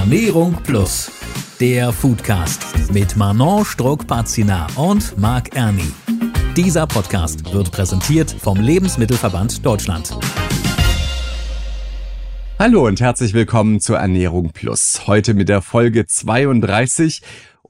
Ernährung Plus, der Foodcast mit Manon Struck-Pazina und Marc Erni. Dieser Podcast wird präsentiert vom Lebensmittelverband Deutschland. Hallo und herzlich willkommen zur Ernährung Plus. Heute mit der Folge 32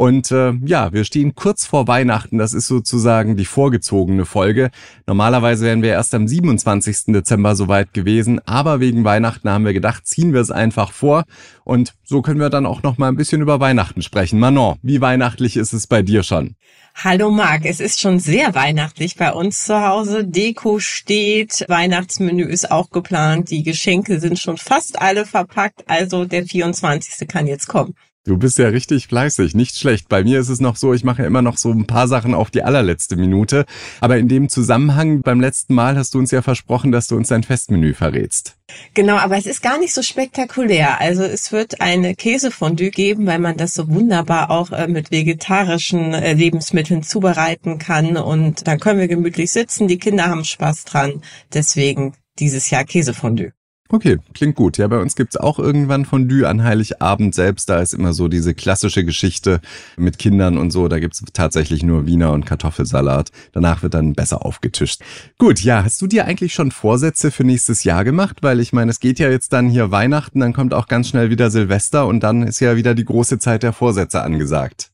und äh, ja, wir stehen kurz vor Weihnachten. Das ist sozusagen die vorgezogene Folge. Normalerweise wären wir erst am 27. Dezember soweit gewesen, aber wegen Weihnachten haben wir gedacht, ziehen wir es einfach vor. Und so können wir dann auch noch mal ein bisschen über Weihnachten sprechen. Manon, wie weihnachtlich ist es bei dir schon? Hallo Marc, es ist schon sehr weihnachtlich bei uns zu Hause. Deko steht, Weihnachtsmenü ist auch geplant, die Geschenke sind schon fast alle verpackt, also der 24. kann jetzt kommen. Du bist ja richtig fleißig, nicht schlecht. Bei mir ist es noch so, ich mache immer noch so ein paar Sachen auf die allerletzte Minute. Aber in dem Zusammenhang, beim letzten Mal hast du uns ja versprochen, dass du uns dein Festmenü verrätst. Genau, aber es ist gar nicht so spektakulär. Also es wird eine Käsefondue geben, weil man das so wunderbar auch äh, mit vegetarischen äh, Lebensmitteln zubereiten kann. Und dann können wir gemütlich sitzen, die Kinder haben Spaß dran. Deswegen dieses Jahr Käsefondue. Okay, klingt gut. Ja, bei uns gibt's auch irgendwann Fondue an Heiligabend selbst. Da ist immer so diese klassische Geschichte mit Kindern und so. Da gibt's tatsächlich nur Wiener und Kartoffelsalat. Danach wird dann besser aufgetischt. Gut, ja, hast du dir eigentlich schon Vorsätze für nächstes Jahr gemacht? Weil ich meine, es geht ja jetzt dann hier Weihnachten, dann kommt auch ganz schnell wieder Silvester und dann ist ja wieder die große Zeit der Vorsätze angesagt.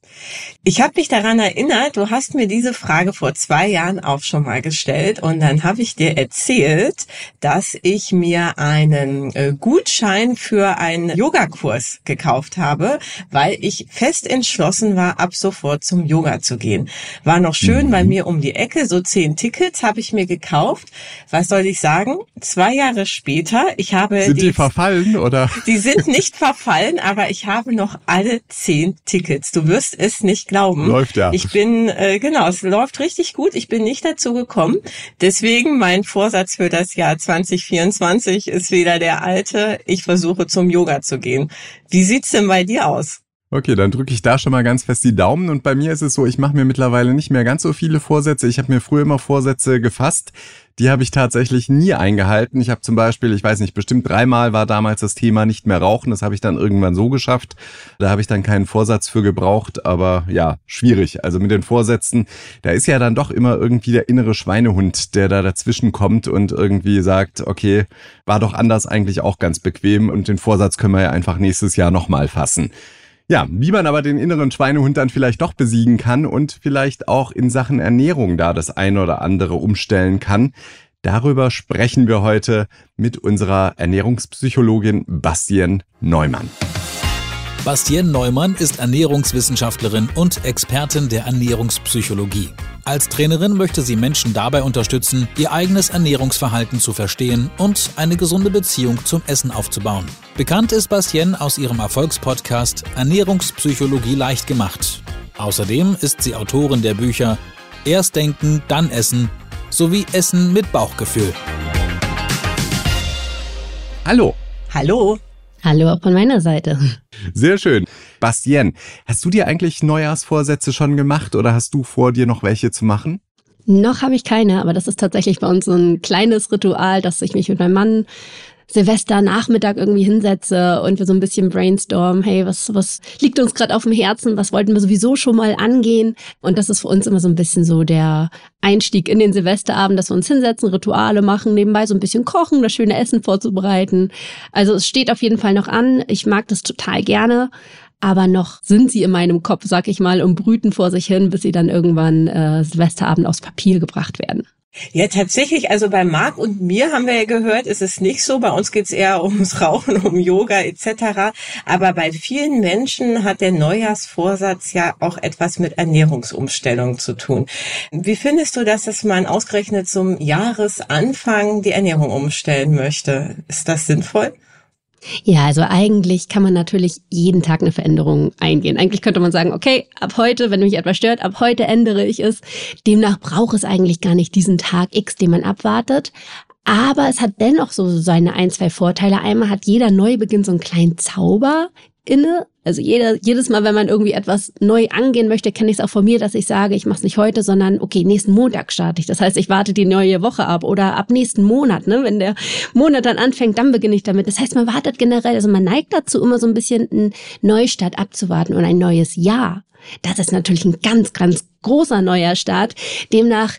Ich habe mich daran erinnert, du hast mir diese Frage vor zwei Jahren auch schon mal gestellt und dann habe ich dir erzählt, dass ich mir einen äh, Gutschein für einen Yogakurs gekauft habe, weil ich fest entschlossen war, ab sofort zum Yoga zu gehen. War noch schön mhm. bei mir um die Ecke, so zehn Tickets habe ich mir gekauft. Was soll ich sagen? Zwei Jahre später, ich habe sind die, die verfallen oder? Die sind nicht verfallen, aber ich habe noch alle zehn Tickets. Du wirst es nicht glauben. Läuft ja. Ich bin, äh, genau, es läuft richtig gut. Ich bin nicht dazu gekommen. Deswegen mein Vorsatz für das Jahr 2024 ist wieder der alte. Ich versuche zum Yoga zu gehen. Wie sieht's denn bei dir aus? Okay, dann drücke ich da schon mal ganz fest die Daumen. Und bei mir ist es so, ich mache mir mittlerweile nicht mehr ganz so viele Vorsätze. Ich habe mir früher immer Vorsätze gefasst. Die habe ich tatsächlich nie eingehalten. Ich habe zum Beispiel, ich weiß nicht, bestimmt dreimal war damals das Thema nicht mehr rauchen. Das habe ich dann irgendwann so geschafft. Da habe ich dann keinen Vorsatz für gebraucht. Aber ja, schwierig. Also mit den Vorsätzen, da ist ja dann doch immer irgendwie der innere Schweinehund, der da dazwischen kommt und irgendwie sagt, okay, war doch anders eigentlich auch ganz bequem. Und den Vorsatz können wir ja einfach nächstes Jahr nochmal fassen. Ja, wie man aber den inneren Schweinehund dann vielleicht doch besiegen kann und vielleicht auch in Sachen Ernährung da das eine oder andere umstellen kann, darüber sprechen wir heute mit unserer Ernährungspsychologin Bastien Neumann. Bastien Neumann ist Ernährungswissenschaftlerin und Expertin der Ernährungspsychologie. Als Trainerin möchte sie Menschen dabei unterstützen, ihr eigenes Ernährungsverhalten zu verstehen und eine gesunde Beziehung zum Essen aufzubauen. Bekannt ist Bastien aus ihrem Erfolgspodcast Ernährungspsychologie leicht gemacht. Außerdem ist sie Autorin der Bücher Erst denken, dann essen sowie Essen mit Bauchgefühl. Hallo. Hallo. Hallo auch von meiner Seite. Sehr schön. Bastien, hast du dir eigentlich Neujahrsvorsätze schon gemacht oder hast du vor, dir noch welche zu machen? Noch habe ich keine, aber das ist tatsächlich bei uns so ein kleines Ritual, dass ich mich mit meinem Mann Silvester Nachmittag irgendwie hinsetze und wir so ein bisschen brainstormen, hey, was, was liegt uns gerade auf dem Herzen, was wollten wir sowieso schon mal angehen? Und das ist für uns immer so ein bisschen so der Einstieg in den Silvesterabend, dass wir uns hinsetzen, Rituale machen, nebenbei so ein bisschen kochen, das schöne Essen vorzubereiten. Also es steht auf jeden Fall noch an. Ich mag das total gerne. Aber noch sind sie in meinem Kopf, sag ich mal, und brüten vor sich hin, bis sie dann irgendwann äh, Silvesterabend aufs Papier gebracht werden. Ja, tatsächlich, also bei Marc und mir haben wir ja gehört, ist es nicht so. Bei uns geht's eher ums Rauchen, um Yoga etc. Aber bei vielen Menschen hat der Neujahrsvorsatz ja auch etwas mit Ernährungsumstellung zu tun. Wie findest du das, dass man ausgerechnet zum Jahresanfang die Ernährung umstellen möchte? Ist das sinnvoll? Ja, also eigentlich kann man natürlich jeden Tag eine Veränderung eingehen. Eigentlich könnte man sagen, okay, ab heute, wenn mich etwas stört, ab heute ändere ich es. Demnach braucht es eigentlich gar nicht diesen Tag X, den man abwartet. Aber es hat dennoch so seine ein, zwei Vorteile. Einmal hat jeder Neubeginn so einen kleinen Zauber inne Also jeder, jedes Mal, wenn man irgendwie etwas neu angehen möchte, kenne ich es auch von mir, dass ich sage, ich mache es nicht heute, sondern okay, nächsten Montag starte ich. Das heißt, ich warte die neue Woche ab oder ab nächsten Monat, ne? Wenn der Monat dann anfängt, dann beginne ich damit. Das heißt, man wartet generell, also man neigt dazu, immer so ein bisschen einen Neustart abzuwarten und ein neues Jahr. Das ist natürlich ein ganz, ganz großer neuer Start. Demnach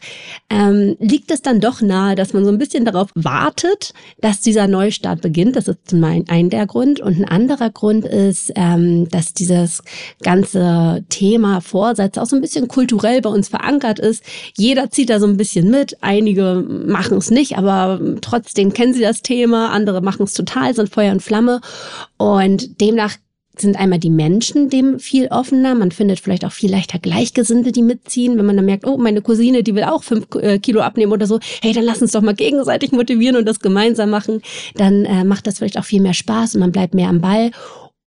ähm, liegt es dann doch nahe, dass man so ein bisschen darauf wartet, dass dieser Neustart beginnt. Das ist zum einen ein der Grund. Und ein anderer Grund ist, ähm, dass dieses ganze Thema Vorsätze auch so ein bisschen kulturell bei uns verankert ist. Jeder zieht da so ein bisschen mit. Einige machen es nicht, aber trotzdem kennen sie das Thema. Andere machen es total, sind Feuer und Flamme. Und demnach sind einmal die Menschen dem viel offener. Man findet vielleicht auch viel leichter Gleichgesinnte, die mitziehen. Wenn man dann merkt, oh, meine Cousine, die will auch fünf äh, Kilo abnehmen oder so. Hey, dann lass uns doch mal gegenseitig motivieren und das gemeinsam machen. Dann äh, macht das vielleicht auch viel mehr Spaß und man bleibt mehr am Ball.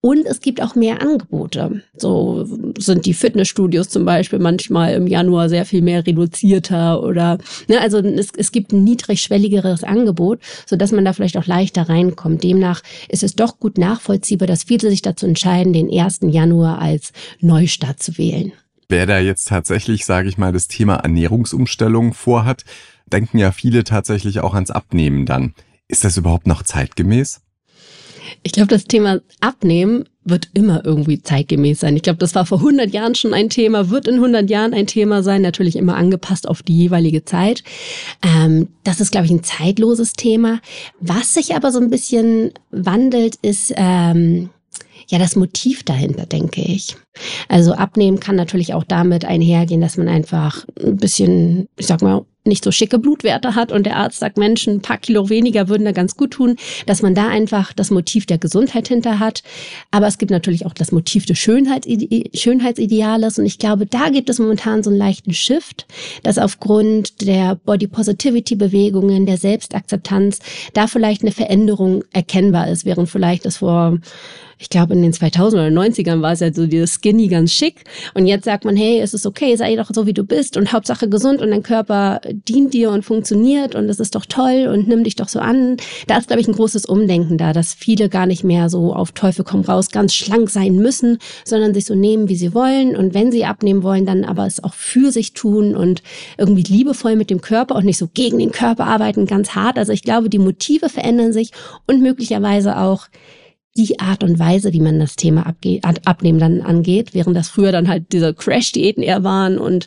Und es gibt auch mehr Angebote. So sind die Fitnessstudios zum Beispiel manchmal im Januar sehr viel mehr reduzierter oder, ne, also es, es gibt ein niedrigschwelligeres Angebot, so dass man da vielleicht auch leichter reinkommt. Demnach ist es doch gut nachvollziehbar, dass viele sich dazu entscheiden, den 1. Januar als Neustart zu wählen. Wer da jetzt tatsächlich, sage ich mal, das Thema Ernährungsumstellung vorhat, denken ja viele tatsächlich auch ans Abnehmen dann. Ist das überhaupt noch zeitgemäß? Ich glaube, das Thema Abnehmen wird immer irgendwie zeitgemäß sein. Ich glaube, das war vor 100 Jahren schon ein Thema, wird in 100 Jahren ein Thema sein, natürlich immer angepasst auf die jeweilige Zeit. Ähm, das ist, glaube ich, ein zeitloses Thema. Was sich aber so ein bisschen wandelt, ist ähm, ja das Motiv dahinter, denke ich. Also abnehmen kann natürlich auch damit einhergehen, dass man einfach ein bisschen, ich sag mal, nicht so schicke Blutwerte hat und der Arzt sagt, Menschen, ein paar Kilo weniger würden da ganz gut tun, dass man da einfach das Motiv der Gesundheit hinter hat. Aber es gibt natürlich auch das Motiv des Schönheitside Schönheitsideales und ich glaube, da gibt es momentan so einen leichten Shift, dass aufgrund der Body Positivity Bewegungen, der Selbstakzeptanz, da vielleicht eine Veränderung erkennbar ist, während vielleicht das vor ich glaube, in den 2000 oder 90ern war es ja so dieses Skinny ganz schick. Und jetzt sagt man, hey, es ist okay, sei doch so, wie du bist und Hauptsache gesund und dein Körper dient dir und funktioniert und es ist doch toll und nimm dich doch so an. Da ist, glaube ich, ein großes Umdenken da, dass viele gar nicht mehr so auf Teufel komm raus ganz schlank sein müssen, sondern sich so nehmen, wie sie wollen. Und wenn sie abnehmen wollen, dann aber es auch für sich tun und irgendwie liebevoll mit dem Körper und nicht so gegen den Körper arbeiten, ganz hart. Also ich glaube, die Motive verändern sich und möglicherweise auch die Art und Weise, wie man das Thema abge abnehmen dann angeht, während das früher dann halt diese Crash-Diäten eher waren und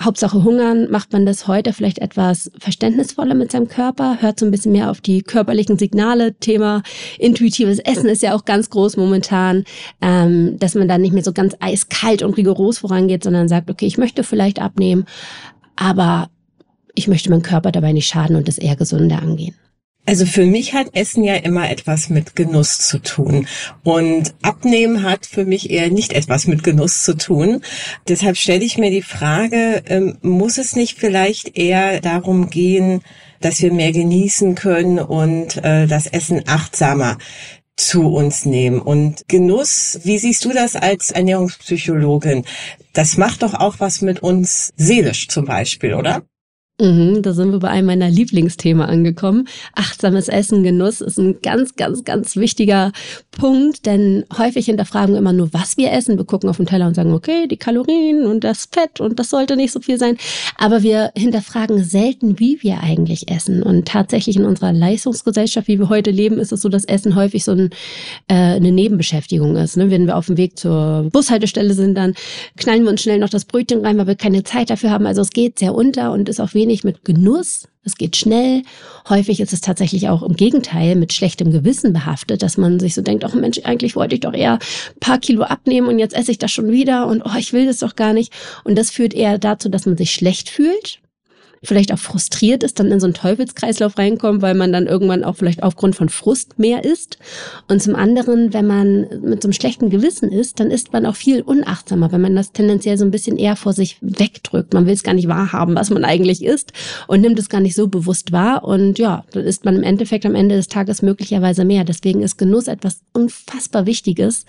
Hauptsache hungern, macht man das heute vielleicht etwas verständnisvoller mit seinem Körper, hört so ein bisschen mehr auf die körperlichen Signale. Thema intuitives Essen ist ja auch ganz groß momentan, ähm, dass man dann nicht mehr so ganz eiskalt und rigoros vorangeht, sondern sagt, okay, ich möchte vielleicht abnehmen, aber ich möchte meinem Körper dabei nicht schaden und das eher gesünder angehen. Also für mich hat Essen ja immer etwas mit Genuss zu tun. Und Abnehmen hat für mich eher nicht etwas mit Genuss zu tun. Deshalb stelle ich mir die Frage, ähm, muss es nicht vielleicht eher darum gehen, dass wir mehr genießen können und äh, das Essen achtsamer zu uns nehmen. Und Genuss, wie siehst du das als Ernährungspsychologin? Das macht doch auch was mit uns seelisch zum Beispiel, oder? Mhm, da sind wir bei einem meiner Lieblingsthemen angekommen. Achtsames Essen, Genuss ist ein ganz, ganz, ganz wichtiger Punkt, denn häufig hinterfragen wir immer nur, was wir essen. Wir gucken auf den Teller und sagen, okay, die Kalorien und das Fett und das sollte nicht so viel sein. Aber wir hinterfragen selten, wie wir eigentlich essen. Und tatsächlich in unserer Leistungsgesellschaft, wie wir heute leben, ist es so, dass Essen häufig so ein, äh, eine Nebenbeschäftigung ist. Ne? Wenn wir auf dem Weg zur Bushaltestelle sind, dann knallen wir uns schnell noch das Brötchen rein, weil wir keine Zeit dafür haben. Also es geht sehr unter und ist auch wenig wenig mit Genuss. Es geht schnell. Häufig ist es tatsächlich auch im Gegenteil mit schlechtem Gewissen behaftet, dass man sich so denkt, ach Mensch, eigentlich wollte ich doch eher ein paar Kilo abnehmen und jetzt esse ich das schon wieder und oh, ich will das doch gar nicht. Und das führt eher dazu, dass man sich schlecht fühlt vielleicht auch frustriert ist, dann in so einen Teufelskreislauf reinkommt, weil man dann irgendwann auch vielleicht aufgrund von Frust mehr isst. Und zum anderen, wenn man mit so einem schlechten Gewissen isst, dann ist man auch viel unachtsamer, wenn man das tendenziell so ein bisschen eher vor sich wegdrückt. Man will es gar nicht wahrhaben, was man eigentlich isst und nimmt es gar nicht so bewusst wahr. Und ja, dann isst man im Endeffekt am Ende des Tages möglicherweise mehr. Deswegen ist Genuss etwas unfassbar Wichtiges,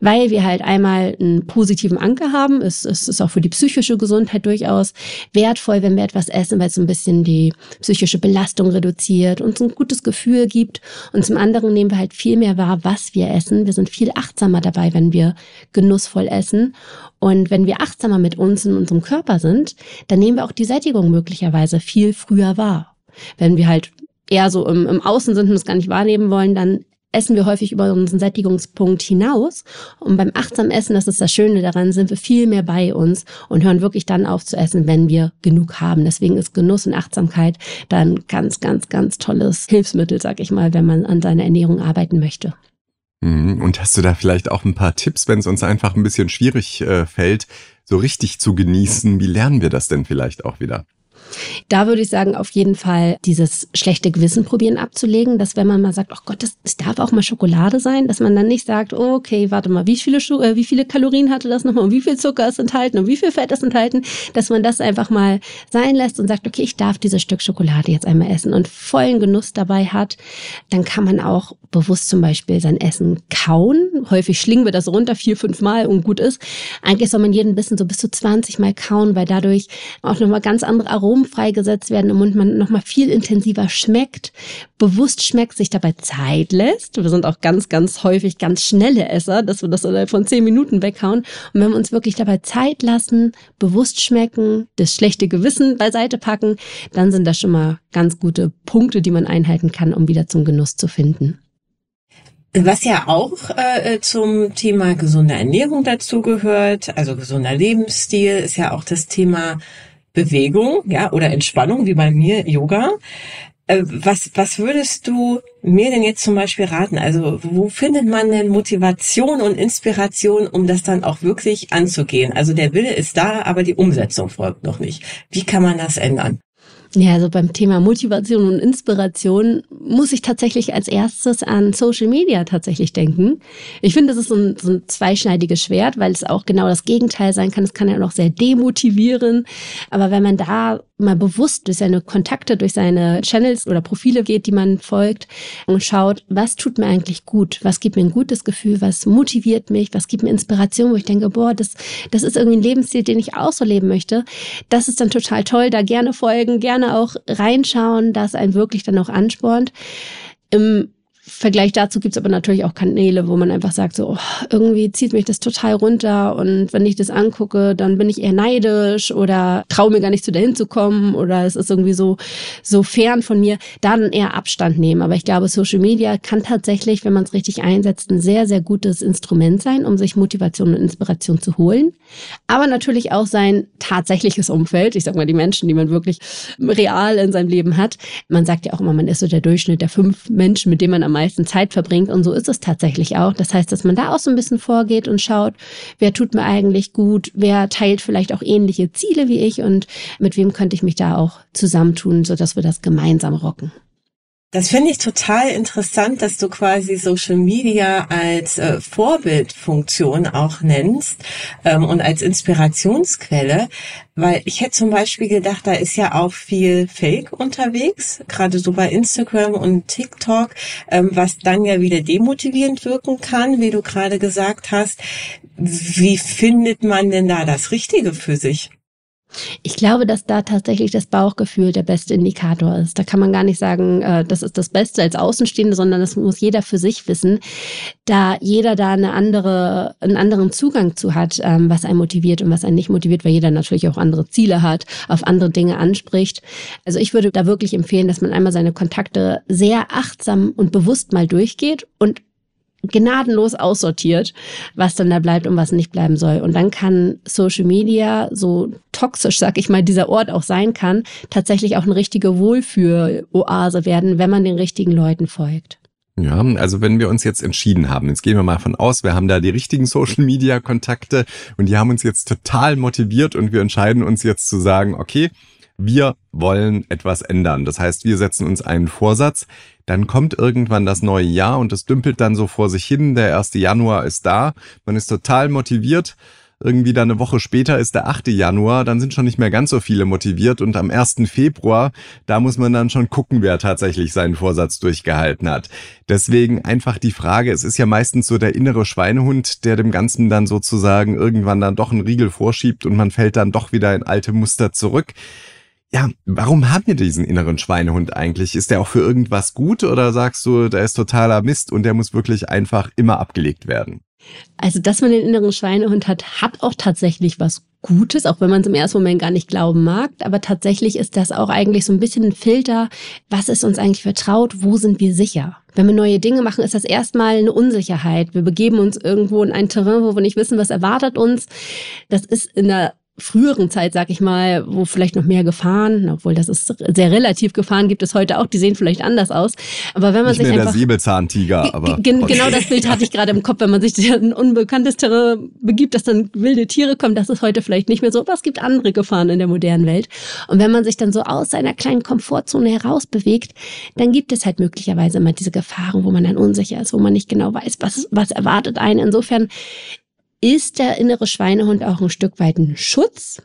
weil wir halt einmal einen positiven Anker haben. Es, es ist auch für die psychische Gesundheit durchaus wertvoll, wenn wir etwas essen essen, weil es ein bisschen die psychische Belastung reduziert, uns ein gutes Gefühl gibt. Und zum anderen nehmen wir halt viel mehr wahr, was wir essen. Wir sind viel achtsamer dabei, wenn wir genussvoll essen. Und wenn wir achtsamer mit uns in unserem Körper sind, dann nehmen wir auch die Sättigung möglicherweise viel früher wahr. Wenn wir halt eher so im, im Außen sind und es gar nicht wahrnehmen wollen, dann essen wir häufig über unseren Sättigungspunkt hinaus. Und beim achtsamen Essen, das ist das Schöne daran, sind wir viel mehr bei uns und hören wirklich dann auf zu essen, wenn wir genug haben. Deswegen ist Genuss und Achtsamkeit dann ganz, ganz, ganz tolles Hilfsmittel, sag ich mal, wenn man an seiner Ernährung arbeiten möchte. Mhm. Und hast du da vielleicht auch ein paar Tipps, wenn es uns einfach ein bisschen schwierig äh, fällt, so richtig zu genießen? Wie lernen wir das denn vielleicht auch wieder? Da würde ich sagen, auf jeden Fall dieses schlechte Gewissen probieren abzulegen, dass wenn man mal sagt, oh Gott, das, das darf auch mal Schokolade sein, dass man dann nicht sagt, okay, warte mal, wie viele, Schu äh, wie viele Kalorien hatte das nochmal und wie viel Zucker ist enthalten und wie viel Fett ist enthalten, dass man das einfach mal sein lässt und sagt, okay, ich darf dieses Stück Schokolade jetzt einmal essen und vollen Genuss dabei hat, dann kann man auch bewusst zum Beispiel sein Essen kauen. Häufig schlingen wir das runter vier, fünf Mal und gut ist. Eigentlich soll man jeden Bissen so bis zu 20 Mal kauen, weil dadurch auch nochmal ganz andere Aromen freigesetzt werden im Mund, man nochmal viel intensiver schmeckt, bewusst schmeckt, sich dabei Zeit lässt. Wir sind auch ganz, ganz häufig ganz schnelle Esser, dass wir das innerhalb von zehn Minuten weghauen. Und wenn wir uns wirklich dabei Zeit lassen, bewusst schmecken, das schlechte Gewissen beiseite packen, dann sind das schon mal ganz gute Punkte, die man einhalten kann, um wieder zum Genuss zu finden. Was ja auch äh, zum Thema gesunde Ernährung dazugehört, also gesunder Lebensstil, ist ja auch das Thema Bewegung, ja, oder Entspannung, wie bei mir Yoga. Äh, was, was würdest du mir denn jetzt zum Beispiel raten? Also, wo findet man denn Motivation und Inspiration, um das dann auch wirklich anzugehen? Also, der Wille ist da, aber die Umsetzung folgt noch nicht. Wie kann man das ändern? Ja, also beim Thema Motivation und Inspiration muss ich tatsächlich als erstes an Social Media tatsächlich denken. Ich finde, das ist so ein, so ein zweischneidiges Schwert, weil es auch genau das Gegenteil sein kann. Es kann ja auch sehr demotivieren. Aber wenn man da mal bewusst durch seine Kontakte, durch seine Channels oder Profile geht, die man folgt und schaut, was tut mir eigentlich gut? Was gibt mir ein gutes Gefühl? Was motiviert mich? Was gibt mir Inspiration, wo ich denke, boah, das, das ist irgendwie ein Lebensstil, den ich auch so leben möchte. Das ist dann total toll. Da gerne folgen, gerne auch reinschauen, das einen wirklich dann auch anspornt. Im Vergleich dazu gibt's aber natürlich auch Kanäle, wo man einfach sagt, so oh, irgendwie zieht mich das total runter und wenn ich das angucke, dann bin ich eher neidisch oder traue mir gar nicht zu dahin zu kommen oder es ist irgendwie so so fern von mir, dann eher Abstand nehmen. Aber ich glaube, Social Media kann tatsächlich, wenn man es richtig einsetzt, ein sehr sehr gutes Instrument sein, um sich Motivation und Inspiration zu holen. Aber natürlich auch sein tatsächliches Umfeld. Ich sag mal die Menschen, die man wirklich real in seinem Leben hat. Man sagt ja auch immer, man ist so der Durchschnitt der fünf Menschen, mit denen man am meisten Zeit verbringt. Und so ist es tatsächlich auch. Das heißt, dass man da auch so ein bisschen vorgeht und schaut, wer tut mir eigentlich gut, wer teilt vielleicht auch ähnliche Ziele wie ich und mit wem könnte ich mich da auch zusammentun, sodass wir das gemeinsam rocken. Das finde ich total interessant, dass du quasi Social Media als äh, Vorbildfunktion auch nennst ähm, und als Inspirationsquelle, weil ich hätte zum Beispiel gedacht, da ist ja auch viel Fake unterwegs, gerade so bei Instagram und TikTok, ähm, was dann ja wieder demotivierend wirken kann, wie du gerade gesagt hast. Wie findet man denn da das Richtige für sich? Ich glaube, dass da tatsächlich das Bauchgefühl der beste Indikator ist. Da kann man gar nicht sagen, äh, das ist das Beste als Außenstehende, sondern das muss jeder für sich wissen, da jeder da eine andere, einen anderen Zugang zu hat, ähm, was einen motiviert und was einen nicht motiviert, weil jeder natürlich auch andere Ziele hat, auf andere Dinge anspricht. Also ich würde da wirklich empfehlen, dass man einmal seine Kontakte sehr achtsam und bewusst mal durchgeht und gnadenlos aussortiert, was dann da bleibt und was nicht bleiben soll. Und dann kann Social Media, so toxisch, sag ich mal, dieser Ort auch sein kann, tatsächlich auch eine richtige Wohlfühl-Oase werden, wenn man den richtigen Leuten folgt. Ja, also wenn wir uns jetzt entschieden haben, jetzt gehen wir mal von aus, wir haben da die richtigen Social Media Kontakte und die haben uns jetzt total motiviert und wir entscheiden uns jetzt zu sagen, okay, wir wollen etwas ändern. Das heißt, wir setzen uns einen Vorsatz, dann kommt irgendwann das neue Jahr und es dümpelt dann so vor sich hin. Der 1. Januar ist da, man ist total motiviert. Irgendwie dann eine Woche später ist der 8. Januar, dann sind schon nicht mehr ganz so viele motiviert und am 1. Februar, da muss man dann schon gucken, wer tatsächlich seinen Vorsatz durchgehalten hat. Deswegen einfach die Frage, es ist ja meistens so der innere Schweinehund, der dem Ganzen dann sozusagen irgendwann dann doch einen Riegel vorschiebt und man fällt dann doch wieder in alte Muster zurück ja, warum haben wir diesen inneren Schweinehund eigentlich? Ist der auch für irgendwas gut oder sagst du, der ist totaler Mist und der muss wirklich einfach immer abgelegt werden? Also, dass man den inneren Schweinehund hat, hat auch tatsächlich was Gutes, auch wenn man es im ersten Moment gar nicht glauben mag. Aber tatsächlich ist das auch eigentlich so ein bisschen ein Filter. Was ist uns eigentlich vertraut? Wo sind wir sicher? Wenn wir neue Dinge machen, ist das erstmal eine Unsicherheit. Wir begeben uns irgendwo in ein Terrain, wo wir nicht wissen, was erwartet uns. Das ist in der früheren Zeit, sag ich mal, wo vielleicht noch mehr Gefahren, obwohl das ist sehr relativ Gefahren gibt es heute auch, die sehen vielleicht anders aus. Aber wenn man Nicht sich mehr einfach der Säbelzahntiger, aber genau das Bild hatte ich gerade im Kopf, wenn man sich in ein unbekanntes Terrain begibt, dass dann wilde Tiere kommen, das ist heute vielleicht nicht mehr so, aber es gibt andere Gefahren in der modernen Welt. Und wenn man sich dann so aus seiner kleinen Komfortzone heraus bewegt, dann gibt es halt möglicherweise immer diese Gefahren, wo man dann unsicher ist, wo man nicht genau weiß, was was erwartet einen. Insofern ist der innere Schweinehund auch ein Stück weit ein Schutz,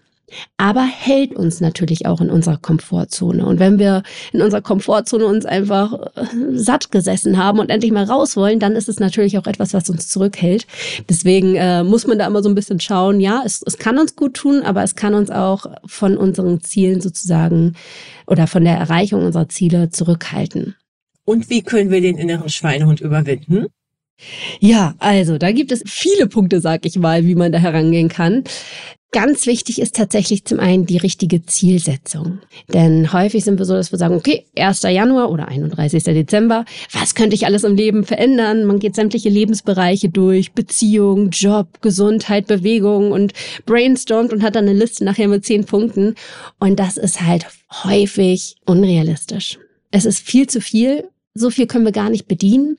aber hält uns natürlich auch in unserer Komfortzone. Und wenn wir in unserer Komfortzone uns einfach äh, satt gesessen haben und endlich mal raus wollen, dann ist es natürlich auch etwas, was uns zurückhält. Deswegen äh, muss man da immer so ein bisschen schauen, ja, es, es kann uns gut tun, aber es kann uns auch von unseren Zielen sozusagen oder von der Erreichung unserer Ziele zurückhalten. Und wie können wir den inneren Schweinehund überwinden? Ja, also da gibt es viele Punkte, sag ich mal, wie man da herangehen kann. Ganz wichtig ist tatsächlich zum einen die richtige Zielsetzung. Denn häufig sind wir so, dass wir sagen, okay, 1. Januar oder 31. Dezember, was könnte ich alles im Leben verändern? Man geht sämtliche Lebensbereiche durch, Beziehung, Job, Gesundheit, Bewegung und brainstormt und hat dann eine Liste nachher mit zehn Punkten. Und das ist halt häufig unrealistisch. Es ist viel zu viel so viel können wir gar nicht bedienen.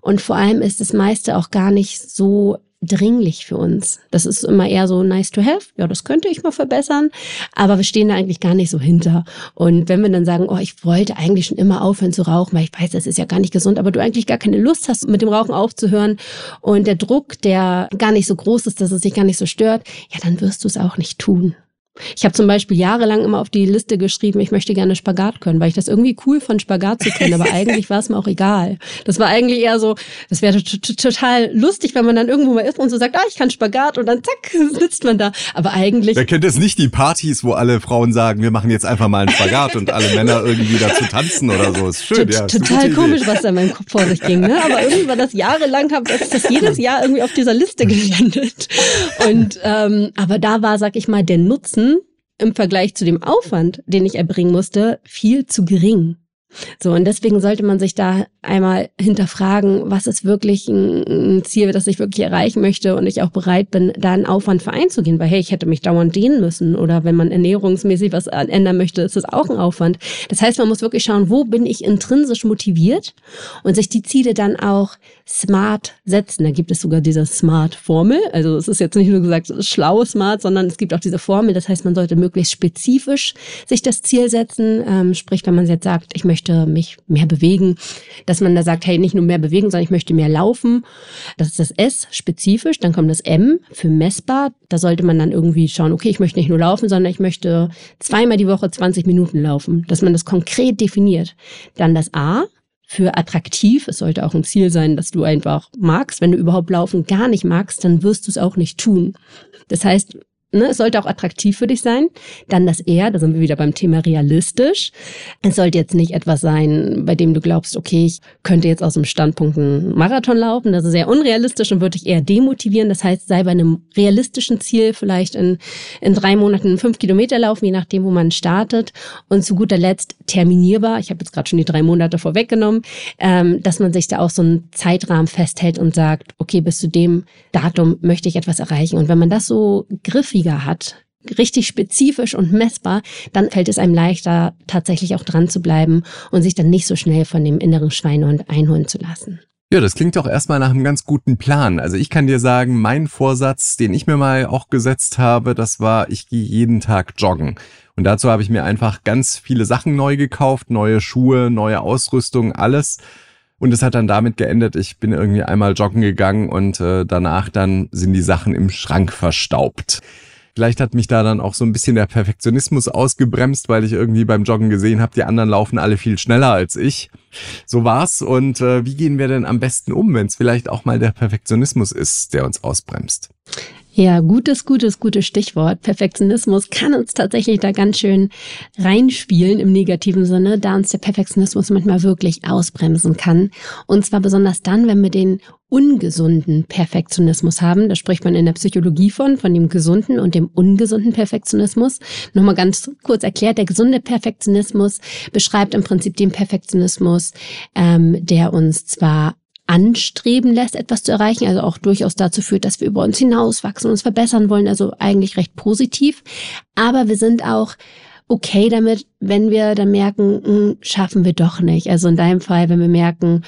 Und vor allem ist das meiste auch gar nicht so dringlich für uns. Das ist immer eher so nice to have. Ja, das könnte ich mal verbessern. Aber wir stehen da eigentlich gar nicht so hinter. Und wenn wir dann sagen, oh, ich wollte eigentlich schon immer aufhören zu rauchen, weil ich weiß, das ist ja gar nicht gesund, aber du eigentlich gar keine Lust hast, mit dem Rauchen aufzuhören und der Druck, der gar nicht so groß ist, dass es dich gar nicht so stört, ja, dann wirst du es auch nicht tun. Ich habe zum Beispiel jahrelang immer auf die Liste geschrieben, ich möchte gerne Spagat können, weil ich das irgendwie cool fand, Spagat zu können, aber eigentlich war es mir auch egal. Das war eigentlich eher so, das wäre total lustig, wenn man dann irgendwo mal ist und so sagt, ah, ich kann Spagat und dann zack, sitzt man da. Aber eigentlich... Wer kennt es nicht, die Partys, wo alle Frauen sagen, wir machen jetzt einfach mal einen Spagat und alle Männer irgendwie dazu tanzen oder so. Ist schön, ja. Total komisch, was da in meinem Kopf vor sich ging, ne? Aber irgendwie war das jahrelang, habe ich das jedes Jahr irgendwie auf dieser Liste gelandet. Und ähm, aber da war, sag ich mal, der Nutzen im Vergleich zu dem Aufwand, den ich erbringen musste, viel zu gering. So, und deswegen sollte man sich da einmal hinterfragen, was ist wirklich ein, Ziel, das ich wirklich erreichen möchte und ich auch bereit bin, da einen Aufwand für einzugehen, weil hey, ich hätte mich dauernd dehnen müssen oder wenn man ernährungsmäßig was ändern möchte, ist das auch ein Aufwand. Das heißt, man muss wirklich schauen, wo bin ich intrinsisch motiviert und sich die Ziele dann auch smart setzen. Da gibt es sogar diese Smart-Formel. Also es ist jetzt nicht nur gesagt schlau smart, sondern es gibt auch diese Formel. Das heißt, man sollte möglichst spezifisch sich das Ziel setzen. Ähm, sprich, wenn man jetzt sagt, ich möchte möchte mich mehr bewegen, dass man da sagt, hey, nicht nur mehr bewegen, sondern ich möchte mehr laufen. Das ist das S spezifisch. Dann kommt das M für messbar. Da sollte man dann irgendwie schauen, okay, ich möchte nicht nur laufen, sondern ich möchte zweimal die Woche 20 Minuten laufen, dass man das konkret definiert. Dann das A für attraktiv. Es sollte auch ein Ziel sein, dass du einfach magst. Wenn du überhaupt laufen gar nicht magst, dann wirst du es auch nicht tun. Das heißt, Ne, es sollte auch attraktiv für dich sein. Dann das R, da sind wir wieder beim Thema realistisch. Es sollte jetzt nicht etwas sein, bei dem du glaubst, okay, ich könnte jetzt aus dem Standpunkt einen Marathon laufen. Das ist sehr unrealistisch und würde dich eher demotivieren. Das heißt, sei bei einem realistischen Ziel vielleicht in, in drei Monaten fünf Kilometer laufen, je nachdem, wo man startet. Und zu guter Letzt terminierbar. Ich habe jetzt gerade schon die drei Monate vorweggenommen, ähm, dass man sich da auch so einen Zeitrahmen festhält und sagt, okay, bis zu dem Datum möchte ich etwas erreichen. Und wenn man das so griffig Sieger hat, richtig spezifisch und messbar, dann fällt es einem leichter, tatsächlich auch dran zu bleiben und sich dann nicht so schnell von dem inneren Schweinehund einholen zu lassen. Ja, das klingt doch erstmal nach einem ganz guten Plan. Also ich kann dir sagen, mein Vorsatz, den ich mir mal auch gesetzt habe, das war, ich gehe jeden Tag joggen. Und dazu habe ich mir einfach ganz viele Sachen neu gekauft, neue Schuhe, neue Ausrüstung, alles. Und es hat dann damit geendet, ich bin irgendwie einmal joggen gegangen und äh, danach dann sind die Sachen im Schrank verstaubt. Vielleicht hat mich da dann auch so ein bisschen der Perfektionismus ausgebremst, weil ich irgendwie beim Joggen gesehen habe, die anderen laufen alle viel schneller als ich. So war's. Und äh, wie gehen wir denn am besten um, wenn es vielleicht auch mal der Perfektionismus ist, der uns ausbremst? Ja, gutes, gutes, gutes Stichwort. Perfektionismus kann uns tatsächlich da ganz schön reinspielen im negativen Sinne, da uns der Perfektionismus manchmal wirklich ausbremsen kann. Und zwar besonders dann, wenn wir den ungesunden Perfektionismus haben. Da spricht man in der Psychologie von, von dem gesunden und dem ungesunden Perfektionismus. Nochmal ganz kurz erklärt, der gesunde Perfektionismus beschreibt im Prinzip den Perfektionismus, ähm, der uns zwar anstreben lässt, etwas zu erreichen, also auch durchaus dazu führt, dass wir über uns hinauswachsen, uns verbessern wollen, also eigentlich recht positiv. Aber wir sind auch okay damit, wenn wir dann merken, mh, hm, schaffen wir doch nicht. Also in deinem Fall, wenn wir merken,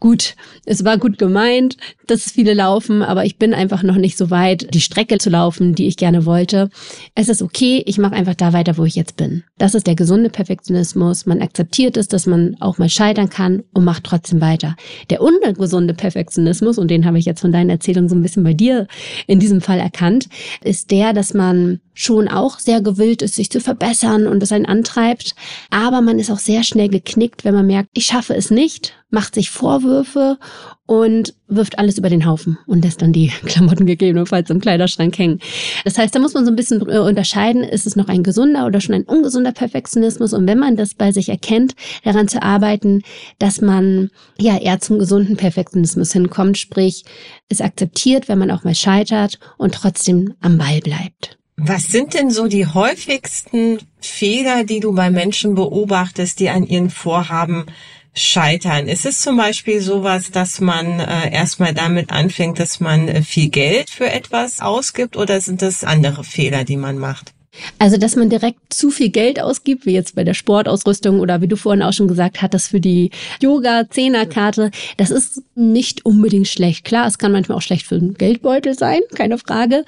gut, es war gut gemeint, dass viele laufen, aber ich bin einfach noch nicht so weit, die Strecke zu laufen, die ich gerne wollte. Es ist okay, ich mache einfach da weiter, wo ich jetzt bin. Das ist der gesunde Perfektionismus. Man akzeptiert es, dass man auch mal scheitern kann und macht trotzdem weiter. Der ungesunde Perfektionismus, und den habe ich jetzt von deinen Erzählungen so ein bisschen bei dir in diesem Fall erkannt, ist der, dass man schon auch sehr gewillt ist, sich zu verbessern und es einen antreibt. Aber man ist auch sehr schnell geknickt, wenn man merkt, ich schaffe es nicht, macht sich Vorwürfe und wirft alles über den Haufen und lässt dann die Klamotten gegebenenfalls im Kleiderschrank hängen. Das heißt, da muss man so ein bisschen äh, unterscheiden, ist es noch ein gesunder oder schon ein ungesunder Perfektionismus? Und wenn man das bei sich erkennt, daran zu arbeiten, dass man ja eher zum gesunden Perfektionismus hinkommt, sprich, es akzeptiert, wenn man auch mal scheitert und trotzdem am Ball bleibt. Was sind denn so die häufigsten Fehler, die du bei Menschen beobachtest, die an ihren Vorhaben scheitern? Ist es zum Beispiel sowas, dass man äh, erstmal damit anfängt, dass man äh, viel Geld für etwas ausgibt oder sind das andere Fehler, die man macht? Also, dass man direkt zu viel Geld ausgibt, wie jetzt bei der Sportausrüstung oder wie du vorhin auch schon gesagt hattest, für die Yoga-Zehnerkarte, das ist nicht unbedingt schlecht. Klar, es kann manchmal auch schlecht für den Geldbeutel sein, keine Frage.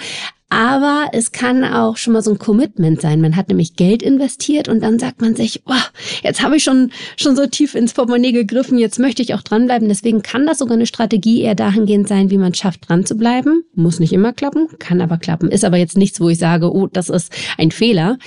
Aber es kann auch schon mal so ein Commitment sein. Man hat nämlich Geld investiert und dann sagt man sich, oh, jetzt habe ich schon, schon so tief ins Portemonnaie gegriffen, jetzt möchte ich auch dranbleiben. Deswegen kann das sogar eine Strategie eher dahingehend sein, wie man schafft, dran zu bleiben. Muss nicht immer klappen, kann aber klappen. Ist aber jetzt nichts, wo ich sage, oh, das ist ein Fehler.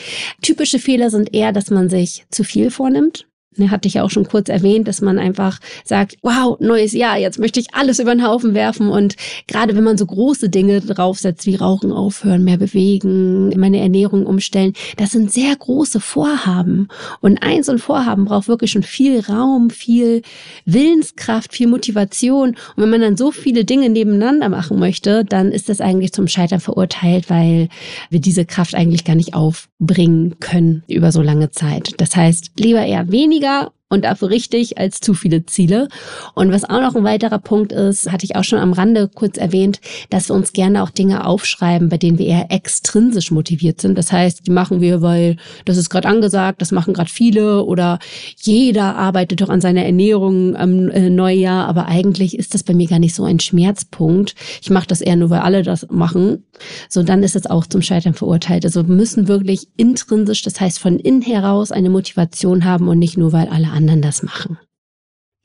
Typische Fehler sind eher, dass man sich zu viel vornimmt. Ne, hatte ich ja auch schon kurz erwähnt, dass man einfach sagt, wow, neues Jahr, jetzt möchte ich alles über den Haufen werfen. Und gerade wenn man so große Dinge draufsetzt, wie Rauchen aufhören, mehr bewegen, meine Ernährung umstellen, das sind sehr große Vorhaben. Und eins und Vorhaben braucht wirklich schon viel Raum, viel Willenskraft, viel Motivation. Und wenn man dann so viele Dinge nebeneinander machen möchte, dann ist das eigentlich zum Scheitern verurteilt, weil wir diese Kraft eigentlich gar nicht aufbringen können über so lange Zeit. Das heißt, lieber eher weniger weniger und dafür richtig als zu viele Ziele. Und was auch noch ein weiterer Punkt ist, hatte ich auch schon am Rande kurz erwähnt, dass wir uns gerne auch Dinge aufschreiben, bei denen wir eher extrinsisch motiviert sind. Das heißt, die machen wir, weil das ist gerade angesagt, das machen gerade viele oder jeder arbeitet doch an seiner Ernährung am äh, Neujahr, aber eigentlich ist das bei mir gar nicht so ein Schmerzpunkt. Ich mache das eher nur, weil alle das machen. So, dann ist es auch zum Scheitern verurteilt. Also wir müssen wirklich intrinsisch, das heißt von innen heraus eine Motivation haben und nicht nur, weil alle anderen anderen das machen.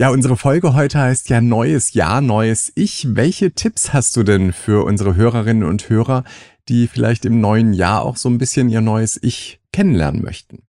Ja, unsere Folge heute heißt ja Neues Jahr, neues Ich. Welche Tipps hast du denn für unsere Hörerinnen und Hörer, die vielleicht im neuen Jahr auch so ein bisschen ihr neues Ich kennenlernen möchten?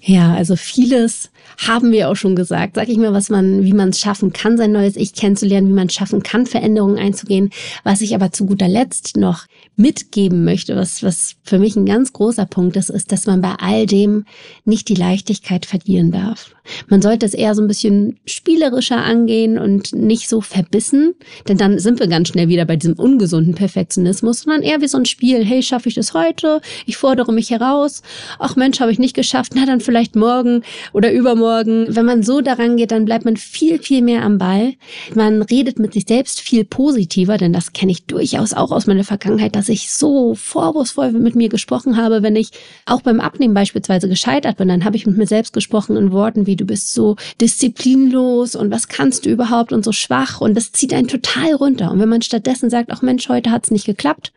Ja, also vieles haben wir auch schon gesagt. Sag ich mal, was man, wie man es schaffen kann, sein neues Ich kennenzulernen, wie man es schaffen kann, Veränderungen einzugehen. Was ich aber zu guter Letzt noch mitgeben möchte, was, was für mich ein ganz großer Punkt ist, ist, dass man bei all dem nicht die Leichtigkeit verlieren darf. Man sollte es eher so ein bisschen spielerischer angehen und nicht so verbissen, denn dann sind wir ganz schnell wieder bei diesem ungesunden Perfektionismus, sondern eher wie so ein Spiel. Hey, schaffe ich das heute? Ich fordere mich heraus. Ach Mensch, habe ich nicht geschafft. Na, dann vielleicht morgen oder übermorgen. Wenn man so daran geht, dann bleibt man viel, viel mehr am Ball. Man redet mit sich selbst viel positiver, denn das kenne ich durchaus auch aus meiner Vergangenheit, dass ich so vorwurfsvoll mit mir gesprochen habe, wenn ich auch beim Abnehmen beispielsweise gescheitert bin, dann habe ich mit mir selbst gesprochen in Worten wie du bist so disziplinlos und was kannst du überhaupt und so schwach und das zieht einen total runter. Und wenn man stattdessen sagt, ach Mensch, heute hat's nicht geklappt,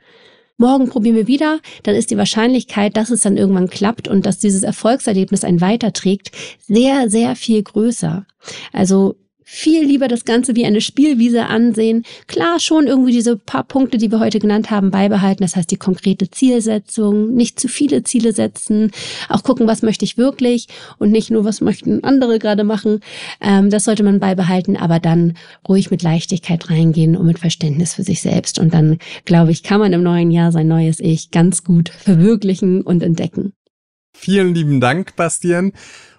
morgen probieren wir wieder, dann ist die Wahrscheinlichkeit, dass es dann irgendwann klappt und dass dieses Erfolgserlebnis einen weiterträgt, sehr, sehr viel größer. Also viel lieber das Ganze wie eine Spielwiese ansehen. Klar, schon irgendwie diese paar Punkte, die wir heute genannt haben, beibehalten. Das heißt, die konkrete Zielsetzung, nicht zu viele Ziele setzen, auch gucken, was möchte ich wirklich und nicht nur, was möchten andere gerade machen. Ähm, das sollte man beibehalten, aber dann ruhig mit Leichtigkeit reingehen und mit Verständnis für sich selbst. Und dann, glaube ich, kann man im neuen Jahr sein neues Ich ganz gut verwirklichen und entdecken. Vielen lieben Dank, Bastian.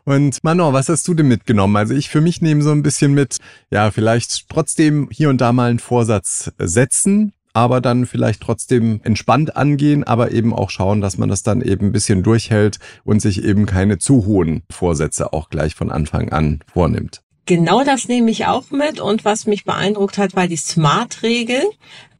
Und Manon, was hast du denn mitgenommen? Also ich für mich nehme so ein bisschen mit, ja, vielleicht trotzdem hier und da mal einen Vorsatz setzen, aber dann vielleicht trotzdem entspannt angehen, aber eben auch schauen, dass man das dann eben ein bisschen durchhält und sich eben keine zu hohen Vorsätze auch gleich von Anfang an vornimmt. Genau das nehme ich auch mit. Und was mich beeindruckt hat, war die Smart-Regel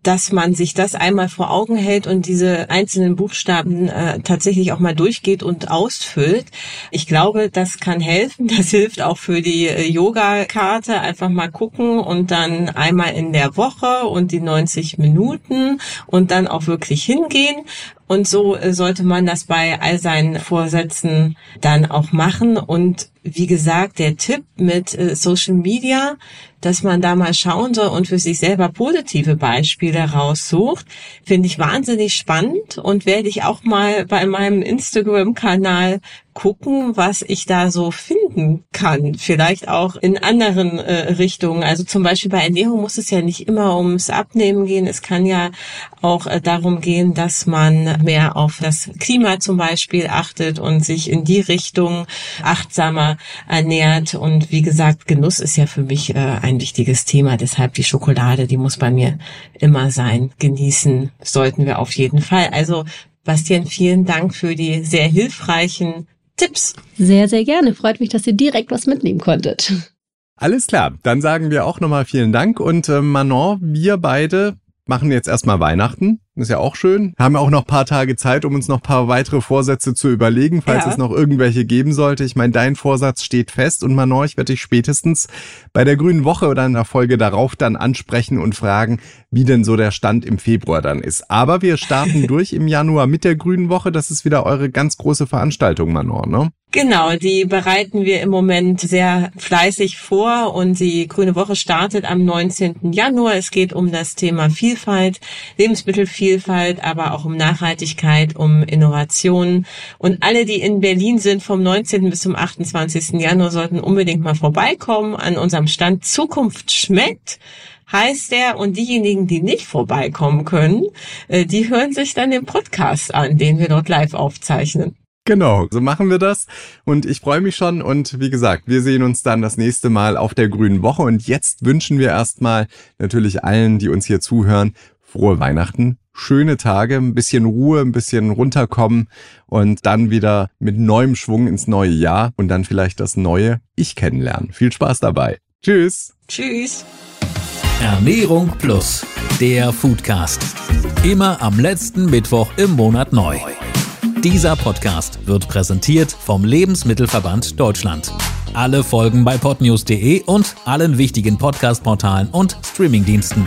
dass man sich das einmal vor Augen hält und diese einzelnen Buchstaben äh, tatsächlich auch mal durchgeht und ausfüllt. Ich glaube, das kann helfen. Das hilft auch für die äh, Yoga-Karte. Einfach mal gucken und dann einmal in der Woche und die 90 Minuten und dann auch wirklich hingehen. Und so äh, sollte man das bei all seinen Vorsätzen dann auch machen. Und wie gesagt, der Tipp mit äh, Social Media, dass man da mal schauen soll und für sich selber positive Beispiele raussucht, finde ich wahnsinnig spannend und werde ich auch mal bei meinem Instagram-Kanal gucken, was ich da so finden kann. Vielleicht auch in anderen äh, Richtungen. Also zum Beispiel bei Ernährung muss es ja nicht immer ums Abnehmen gehen. Es kann ja auch äh, darum gehen, dass man mehr auf das Klima zum Beispiel achtet und sich in die Richtung achtsamer ernährt. Und wie gesagt, Genuss ist ja für mich äh, ein wichtiges Thema. Deshalb die Schokolade, die muss bei mir immer sein. Genießen sollten wir auf jeden Fall. Also Bastian, vielen Dank für die sehr hilfreichen Tipps. Sehr, sehr gerne. Freut mich, dass ihr direkt was mitnehmen konntet. Alles klar, dann sagen wir auch nochmal vielen Dank und äh, Manon, wir beide machen jetzt erstmal Weihnachten. Ist ja auch schön. Haben auch noch paar Tage Zeit, um uns noch paar weitere Vorsätze zu überlegen, falls ja. es noch irgendwelche geben sollte. Ich meine, dein Vorsatz steht fest und Manon, ich werde dich spätestens bei der Grünen Woche oder in der Folge darauf dann ansprechen und fragen, wie denn so der Stand im Februar dann ist. Aber wir starten durch im Januar mit der Grünen Woche. Das ist wieder eure ganz große Veranstaltung, Manon, ne? Genau, die bereiten wir im Moment sehr fleißig vor und die Grüne Woche startet am 19. Januar. Es geht um das Thema Vielfalt, Lebensmittelvielfalt, aber auch um Nachhaltigkeit, um Innovation. Und alle, die in Berlin sind, vom 19. bis zum 28. Januar sollten unbedingt mal vorbeikommen an unserem Stand Zukunft schmeckt heißt der und diejenigen, die nicht vorbeikommen können, äh, die hören sich dann den Podcast an, den wir dort live aufzeichnen. Genau, so machen wir das. Und ich freue mich schon. Und wie gesagt, wir sehen uns dann das nächste Mal auf der Grünen Woche. Und jetzt wünschen wir erstmal natürlich allen, die uns hier zuhören, frohe Weihnachten, schöne Tage, ein bisschen Ruhe, ein bisschen runterkommen und dann wieder mit neuem Schwung ins neue Jahr und dann vielleicht das neue Ich kennenlernen. Viel Spaß dabei. Tschüss. Tschüss. Ernährung Plus, der Foodcast. Immer am letzten Mittwoch im Monat neu. Dieser Podcast wird präsentiert vom Lebensmittelverband Deutschland. Alle Folgen bei podnews.de und allen wichtigen Podcast-Portalen und Streamingdiensten.